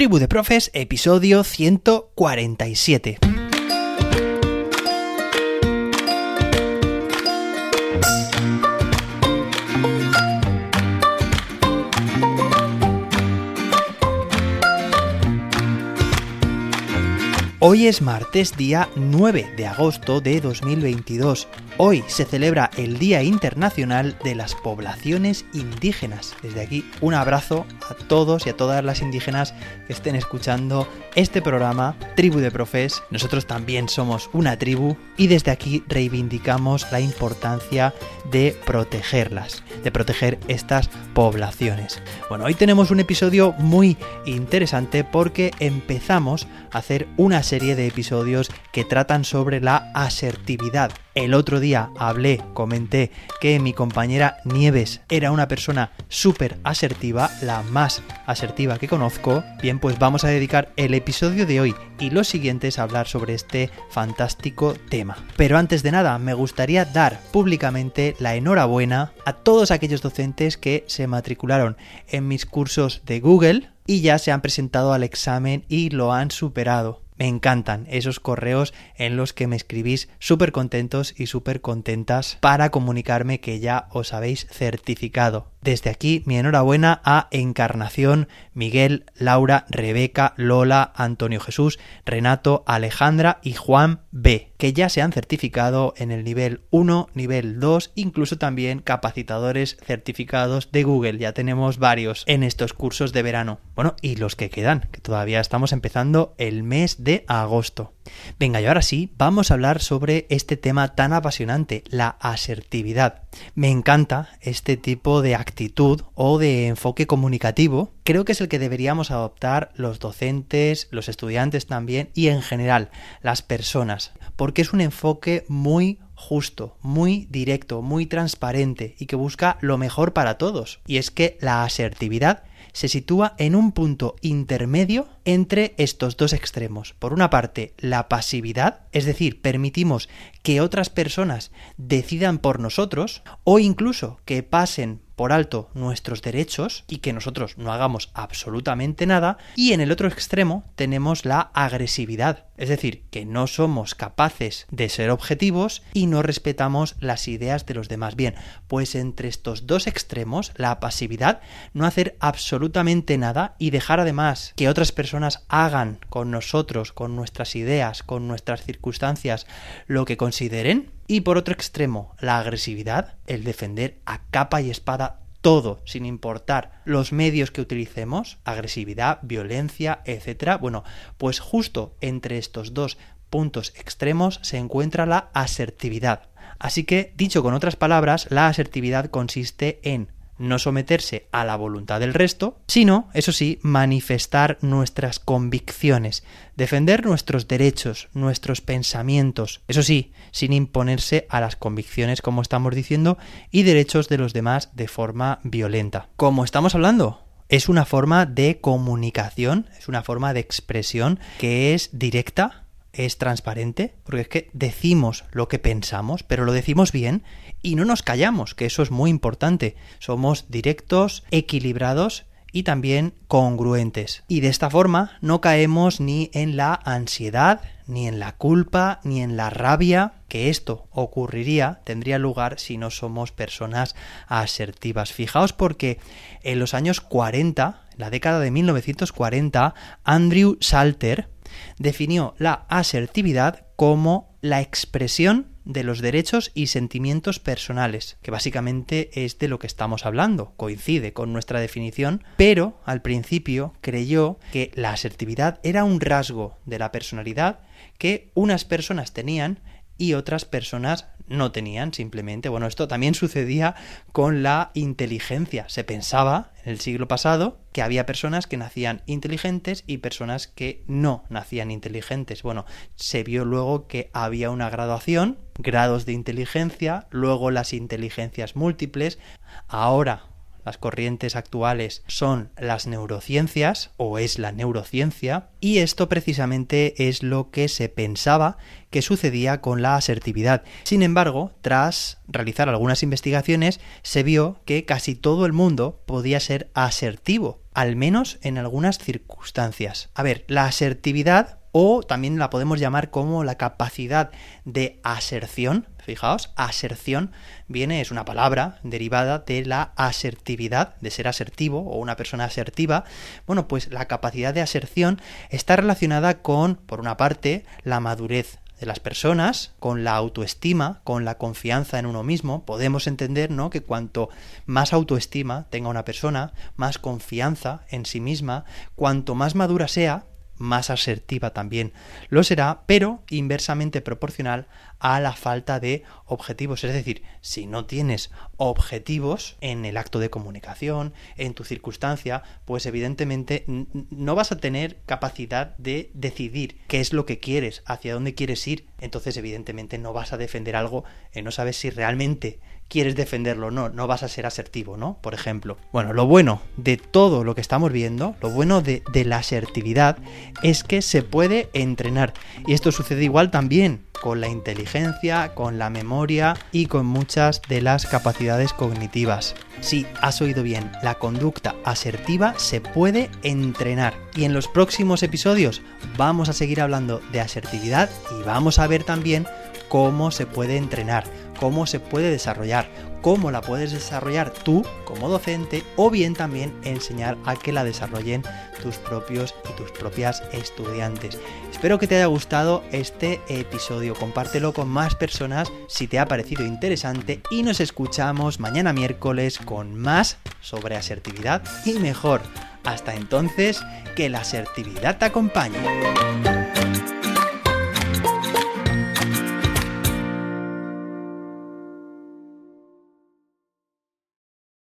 Tribu de Profes, episodio 147. Hoy es martes, día 9 de agosto de 2022. Hoy se celebra el Día Internacional de las Poblaciones Indígenas. Desde aquí, un abrazo a todos y a todas las indígenas que estén escuchando este programa, Tribu de Profes. Nosotros también somos una tribu y desde aquí reivindicamos la importancia de protegerlas, de proteger estas poblaciones. Bueno, hoy tenemos un episodio muy interesante porque empezamos a hacer una serie de episodios que tratan sobre la asertividad. El otro día hablé, comenté que mi compañera Nieves era una persona súper asertiva, la más asertiva que conozco. Bien, pues vamos a dedicar el episodio de hoy y los siguientes a hablar sobre este fantástico tema. Pero antes de nada, me gustaría dar públicamente la enhorabuena a todos aquellos docentes que se matricularon en mis cursos de Google y ya se han presentado al examen y lo han superado. Me encantan esos correos en los que me escribís súper contentos y súper contentas para comunicarme que ya os habéis certificado. Desde aquí, mi enhorabuena a Encarnación, Miguel, Laura, Rebeca, Lola, Antonio Jesús, Renato, Alejandra y Juan B, que ya se han certificado en el nivel 1, nivel 2, incluso también capacitadores certificados de Google. Ya tenemos varios en estos cursos de verano. Bueno, y los que quedan, que todavía estamos empezando el mes de agosto. Venga, y ahora sí, vamos a hablar sobre este tema tan apasionante, la asertividad. Me encanta este tipo de actitud o de enfoque comunicativo. Creo que es el que deberíamos adoptar los docentes, los estudiantes también y en general las personas, porque es un enfoque muy justo, muy directo, muy transparente y que busca lo mejor para todos. Y es que la asertividad se sitúa en un punto intermedio entre estos dos extremos. Por una parte, la pasividad, es decir, permitimos que otras personas decidan por nosotros o incluso que pasen por alto nuestros derechos y que nosotros no hagamos absolutamente nada. Y en el otro extremo tenemos la agresividad, es decir, que no somos capaces de ser objetivos y no respetamos las ideas de los demás. Bien, pues entre estos dos extremos, la pasividad, no hacer absolutamente nada y dejar además que otras personas hagan con nosotros, con nuestras ideas, con nuestras circunstancias, lo que consideren, y por otro extremo, la agresividad, el defender a capa y espada todo, sin importar los medios que utilicemos, agresividad, violencia, etc. Bueno, pues justo entre estos dos puntos extremos se encuentra la asertividad. Así que, dicho con otras palabras, la asertividad consiste en no someterse a la voluntad del resto, sino, eso sí, manifestar nuestras convicciones, defender nuestros derechos, nuestros pensamientos, eso sí, sin imponerse a las convicciones, como estamos diciendo, y derechos de los demás de forma violenta. Como estamos hablando, es una forma de comunicación, es una forma de expresión que es directa, es transparente, porque es que decimos lo que pensamos, pero lo decimos bien y no nos callamos, que eso es muy importante. Somos directos, equilibrados y también congruentes. Y de esta forma no caemos ni en la ansiedad, ni en la culpa, ni en la rabia, que esto ocurriría, tendría lugar si no somos personas asertivas. Fijaos porque en los años 40, la década de 1940, Andrew Salter definió la asertividad como la expresión de los derechos y sentimientos personales, que básicamente es de lo que estamos hablando, coincide con nuestra definición, pero al principio creyó que la asertividad era un rasgo de la personalidad que unas personas tenían y otras personas no tenían simplemente. Bueno, esto también sucedía con la inteligencia. Se pensaba en el siglo pasado que había personas que nacían inteligentes y personas que no nacían inteligentes. Bueno, se vio luego que había una graduación, grados de inteligencia, luego las inteligencias múltiples. Ahora las corrientes actuales son las neurociencias o es la neurociencia y esto precisamente es lo que se pensaba que sucedía con la asertividad. Sin embargo, tras realizar algunas investigaciones, se vio que casi todo el mundo podía ser asertivo, al menos en algunas circunstancias. A ver, la asertividad o también la podemos llamar como la capacidad de aserción. Fijaos, aserción viene, es una palabra derivada de la asertividad, de ser asertivo o una persona asertiva. Bueno, pues la capacidad de aserción está relacionada con, por una parte, la madurez de las personas, con la autoestima, con la confianza en uno mismo, podemos entender, ¿no? que cuanto más autoestima tenga una persona, más confianza en sí misma, cuanto más madura sea, más asertiva también lo será, pero inversamente proporcional a la falta de objetivos. Es decir, si no tienes objetivos en el acto de comunicación, en tu circunstancia, pues evidentemente no vas a tener capacidad de decidir qué es lo que quieres, hacia dónde quieres ir. Entonces, evidentemente, no vas a defender algo, y no sabes si realmente quieres defenderlo, no, no vas a ser asertivo, ¿no? Por ejemplo. Bueno, lo bueno de todo lo que estamos viendo, lo bueno de, de la asertividad, es que se puede entrenar. Y esto sucede igual también con la inteligencia, con la memoria y con muchas de las capacidades cognitivas. Sí, has oído bien, la conducta asertiva se puede entrenar. Y en los próximos episodios vamos a seguir hablando de asertividad y vamos a ver también cómo se puede entrenar cómo se puede desarrollar, cómo la puedes desarrollar tú como docente o bien también enseñar a que la desarrollen tus propios y tus propias estudiantes. Espero que te haya gustado este episodio, compártelo con más personas si te ha parecido interesante y nos escuchamos mañana miércoles con más sobre asertividad y mejor. Hasta entonces, que la asertividad te acompañe.